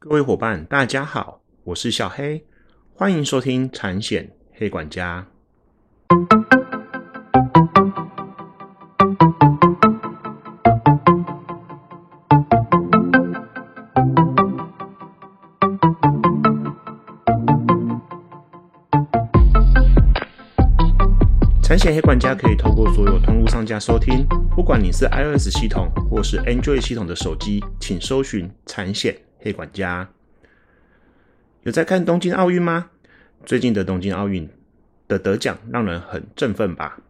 各位伙伴，大家好，我是小黑，欢迎收听产险黑管家。产险黑管家可以透过所有通路上架收听，不管你是 iOS 系统或是 Android 系统的手机，请搜寻产险黑管家。有在看东京奥运吗？最近的东京奥运的得奖让人很振奋吧。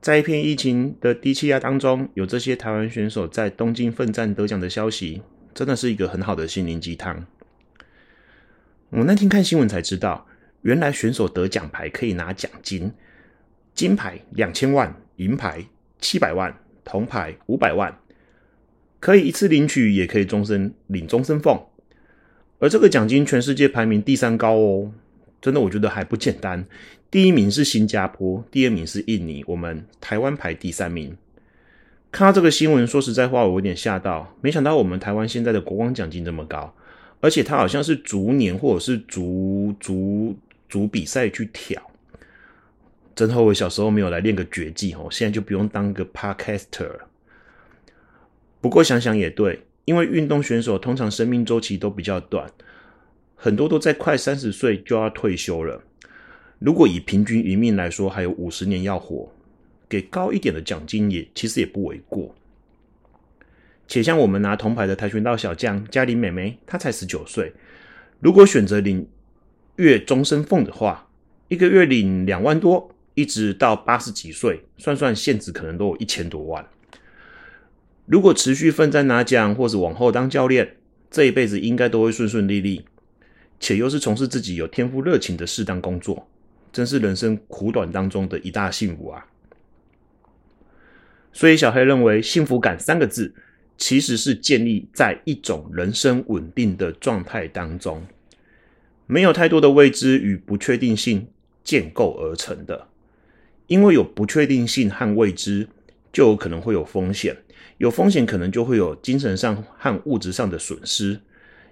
在一片疫情的低气压当中，有这些台湾选手在东京奋战得奖的消息，真的是一个很好的心灵鸡汤。我那天看新闻才知道，原来选手得奖牌可以拿奖金。金牌两千万，银牌七百万，铜牌五百万，可以一次领取，也可以终身领终身俸。而这个奖金全世界排名第三高哦，真的我觉得还不简单。第一名是新加坡，第二名是印尼，我们台湾排第三名。看到这个新闻，说实在话，我有点吓到，没想到我们台湾现在的国光奖金这么高，而且它好像是逐年或者是逐逐逐比赛去调。真后悔小时候没有来练个绝技哦，现在就不用当个 podcaster 了。不过想想也对，因为运动选手通常生命周期都比较短，很多都在快三十岁就要退休了。如果以平均余命来说，还有五十年要活，给高一点的奖金也其实也不为过。且像我们拿铜牌的跆拳道小将嘉玲美眉，她才十九岁，如果选择领月终身俸的话，一个月领两万多。一直到八十几岁，算算现值可能都有一千多万。如果持续奋战拿奖，或是往后当教练，这一辈子应该都会顺顺利利，且又是从事自己有天赋热情的适当工作，真是人生苦短当中的一大幸福啊！所以小黑认为，幸福感三个字，其实是建立在一种人生稳定的状态当中，没有太多的未知与不确定性建构而成的。因为有不确定性和未知，就有可能会有风险，有风险可能就会有精神上和物质上的损失，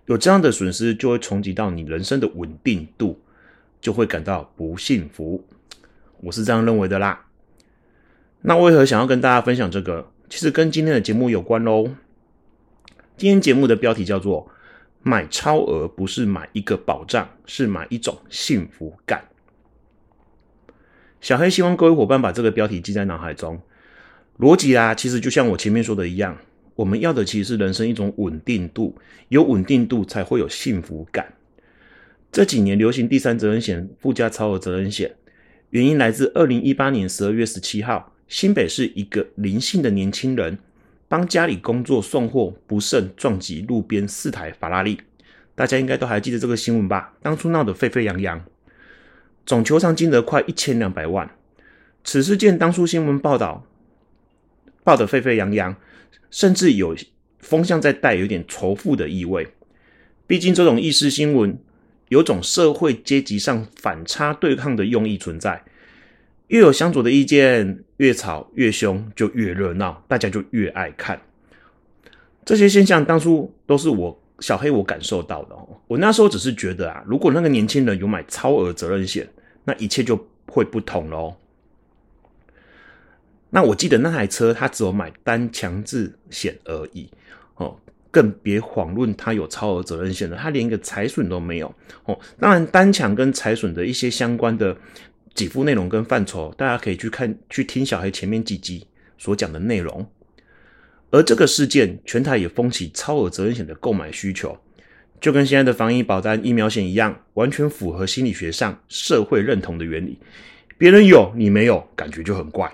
有这样的损失就会冲击到你人生的稳定度，就会感到不幸福。我是这样认为的啦。那为何想要跟大家分享这个？其实跟今天的节目有关喽。今天节目的标题叫做“买超额不是买一个保障，是买一种幸福感”。小黑希望各位伙伴把这个标题记在脑海中。逻辑啊，其实就像我前面说的一样，我们要的其实是人生一种稳定度，有稳定度才会有幸福感。这几年流行第三责任险附加超额责任险，原因来自二零一八年十二月十七号，新北市一个林姓的年轻人帮家里工作送货，不慎撞击路边四台法拉利。大家应该都还记得这个新闻吧？当初闹得沸沸扬扬。总求偿金额快一千两百万，此事件当初新闻报道报得沸沸扬扬，甚至有风向在带有点仇富的意味。毕竟这种意识新闻有种社会阶级上反差对抗的用意存在，越有相左的意见，越吵越凶，就越热闹，大家就越爱看。这些现象当初都是我。小黑，我感受到的哦，我那时候只是觉得啊，如果那个年轻人有买超额责任险，那一切就会不同喽。那我记得那台车它只有买单强制险而已哦，更别遑论它有超额责任险了，它连一个财损都没有哦。当然，单强跟财损的一些相关的给付内容跟范畴，大家可以去看去听小黑前面几集所讲的内容。而这个事件，全台也风起超额责任险的购买需求，就跟现在的防疫保单、疫苗险一样，完全符合心理学上社会认同的原理。别人有你没有，感觉就很怪。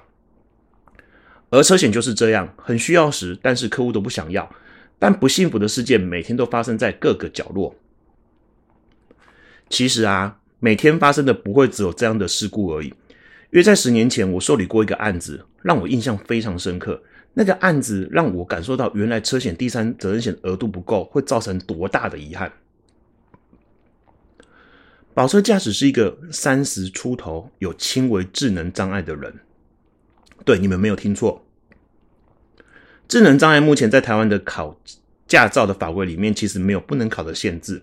而车险就是这样，很需要时，但是客户都不想要。但不幸福的事件每天都发生在各个角落。其实啊，每天发生的不会只有这样的事故而已。约在十年前，我受理过一个案子，让我印象非常深刻。那个案子让我感受到，原来车险第三责任险额度不够，会造成多大的遗憾。保车驾驶是一个三十出头、有轻微智能障碍的人。对，你们没有听错，智能障碍目前在台湾的考驾照的法规里面其实没有不能考的限制，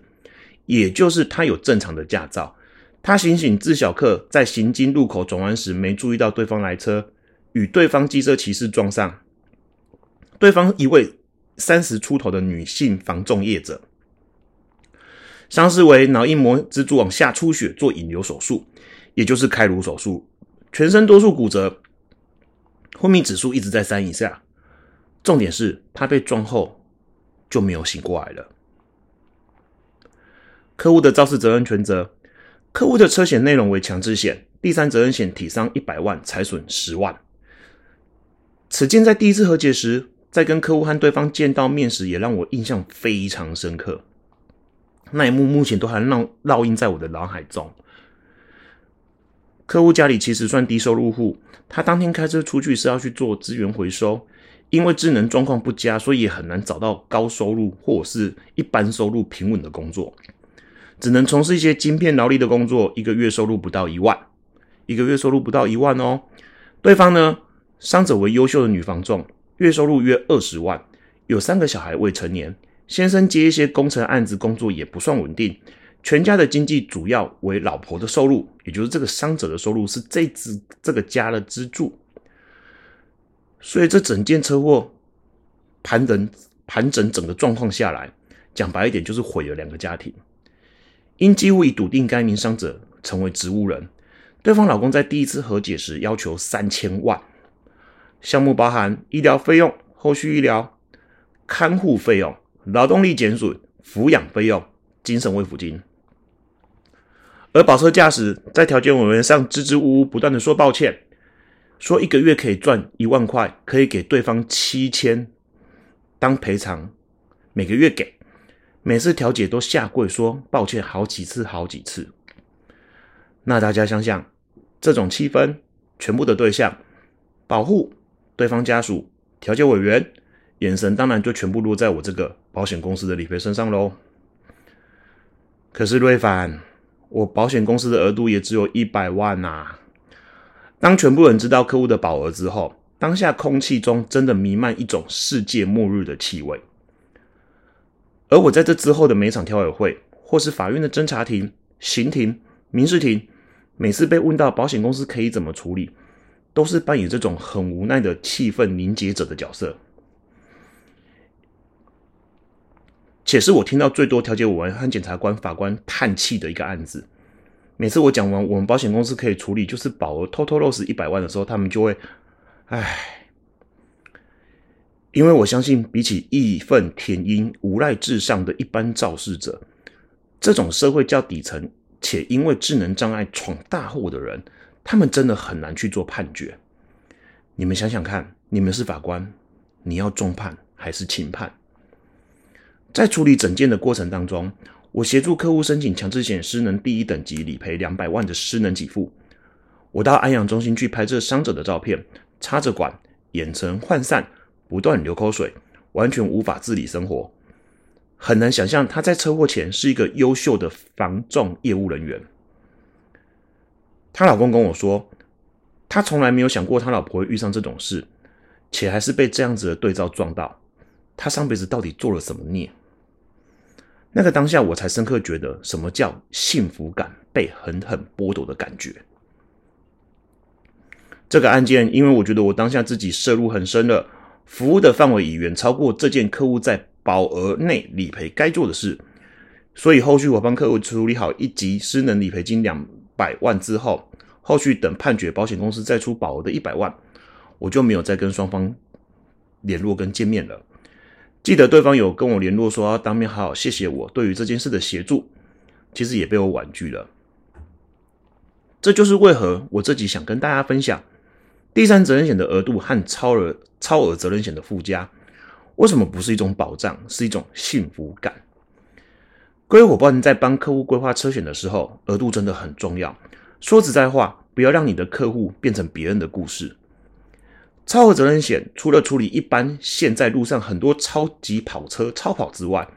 也就是他有正常的驾照，他行醒自小客在行经路口转弯时没注意到对方来车，与对方机车骑士撞上，对方一位三十出头的女性防重业者，伤势为脑硬膜蜘蛛网下出血，做引流手术，也就是开颅手术，全身多处骨折，昏迷指数一直在三以下。重点是他被撞后就没有醒过来了。客户的肇事责任全责，客户的车险内容为强制险，第三责任险体伤一百万，财损十万。此件在第一次和解时，在跟客户和对方见到面时，也让我印象非常深刻。那一幕目前都还烙烙印在我的脑海中。客户家里其实算低收入户，他当天开车出去是要去做资源回收。因为智能状况不佳，所以也很难找到高收入或是一般收入平稳的工作，只能从事一些晶片劳力的工作，一个月收入不到一万，一个月收入不到一万哦。对方呢，伤者为优秀的女房仲，月收入约二十万，有三个小孩未成年，先生接一些工程案子，工作也不算稳定，全家的经济主要为老婆的收入，也就是这个伤者的收入是这支这个家的支柱。所以这整件车祸盘整盘整整个状况下来，讲白一点就是毁了两个家庭。因几乎已笃定该名伤者成为植物人，对方老公在第一次和解时要求三千万，项目包含医疗费用、后续医疗、看护费用、劳动力减损、抚养费用、精神慰抚金。而保车驾驶在条件委员上支支吾吾，不断的说抱歉。说一个月可以赚一万块，可以给对方七千当赔偿，每个月给，每次调解都下跪说抱歉好几次好几次。那大家想想，这种气氛，全部的对象保护对方家属、调解委员，眼神当然就全部落在我这个保险公司的理赔身上喽。可是瑞凡，我保险公司的额度也只有一百万呐。当全部人知道客户的保额之后，当下空气中真的弥漫一种世界末日的气味。而我在这之后的每场调委会，或是法院的侦查庭、刑庭、民事庭，每次被问到保险公司可以怎么处理，都是扮演这种很无奈的气氛凝结者的角色，且是我听到最多调解委员和检察官、法官叹气的一个案子。每次我讲完我们保险公司可以处理，就是保额偷偷漏失一百万的时候，他们就会，唉，因为我相信，比起义愤填膺、无赖至上的一般肇事者，这种社会较底层且因为智能障碍闯大祸的人，他们真的很难去做判决。你们想想看，你们是法官，你要重判还是轻判？在处理整件的过程当中。我协助客户申请强制险失能第一等级理赔两百万的失能给付。我到安养中心去拍这伤者的照片，插着管，眼神涣散，不断流口水，完全无法自理生活。很难想象他在车祸前是一个优秀的防撞业务人员。她老公跟我说，他从来没有想过他老婆会遇上这种事，且还是被这样子的对照撞到。他上辈子到底做了什么孽？那个当下，我才深刻觉得什么叫幸福感被狠狠剥夺的感觉。这个案件，因为我觉得我当下自己涉入很深了，服务的范围已远超过这件客户在保额内理赔该做的事，所以后续我帮客户处理好一级失能理赔金两百万之后，后续等判决，保险公司再出保额的一百万，我就没有再跟双方联络跟见面了。记得对方有跟我联络说要当面好好谢谢我对于这件事的协助，其实也被我婉拒了。这就是为何我这集想跟大家分享第三责任险的额度和超额超额责任险的附加，为什么不是一种保障，是一种幸福感？各位伙伴在帮客户规划车险的时候，额度真的很重要。说实在话，不要让你的客户变成别人的故事。超额责任险除了处理一般现在路上很多超级跑车超跑之外，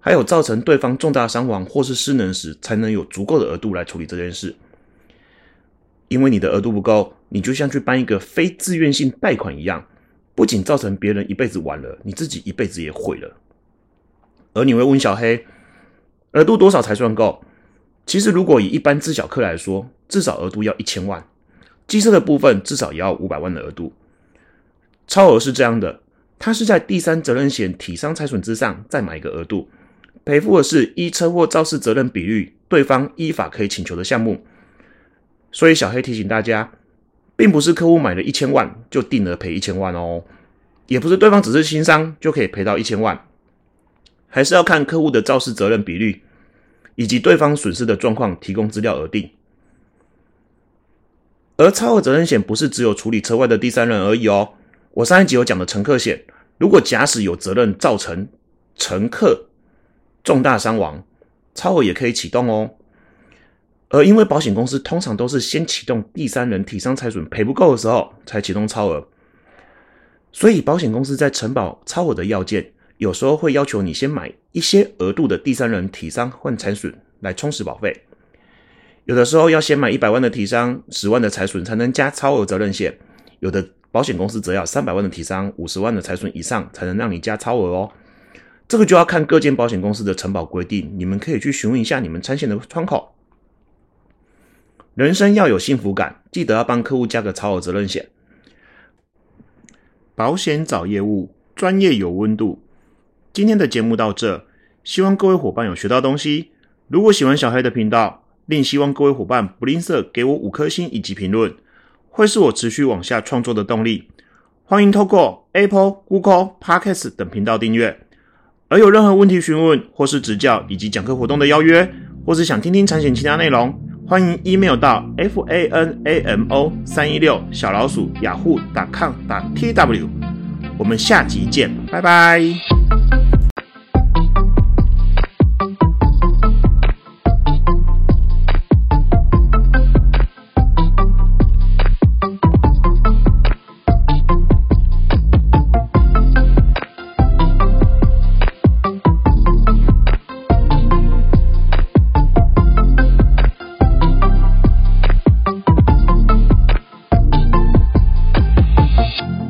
还有造成对方重大伤亡或是失能时，才能有足够的额度来处理这件事。因为你的额度不够，你就像去办一个非自愿性贷款一样，不仅造成别人一辈子完了，你自己一辈子也毁了。而你会问小黑，额度多少才算够？其实如果以一般自小客来说，至少额度要一千万，机车的部分至少也要五百万的额度。超额是这样的，它是在第三责任险体伤财损之上再买一个额度，赔付的是依车祸肇事责任比率，对方依法可以请求的项目。所以小黑提醒大家，并不是客户买了一千万就定额赔一千万哦，也不是对方只是轻伤就可以赔到一千万。还是要看客户的肇事责任比率，以及对方损失的状况，提供资料而定。而超额责任险不是只有处理车外的第三人而已哦。我上一集有讲的乘客险，如果假使有责任造成乘客重大伤亡，超额也可以启动哦。而因为保险公司通常都是先启动第三人体伤财损赔不够的时候才启动超额，所以保险公司在承保超额的要件。有时候会要求你先买一些额度的第三人体伤或财损来充实保费，有的时候要先买一百万的体伤、十万的财损才能加超额责任险，有的保险公司则要三百万的体伤、五十万的财损以上才能让你加超额哦。这个就要看各间保险公司的承保规定，你们可以去询问一下你们参险的窗口。人生要有幸福感，记得要帮客户加个超额责任险。保险找业务，专业有温度。今天的节目到这，希望各位伙伴有学到东西。如果喜欢小黑的频道，另希望各位伙伴不吝啬给我五颗星以及评论，会是我持续往下创作的动力。欢迎透过 Apple、Google、Podcast 等频道订阅。而有任何问题询问或是指教，以及讲课活动的邀约，或是想听听产险其他内容，欢迎 email 到 f a n a m o 三一六小老鼠雅虎 .com 打 t w。我们下集见，拜拜。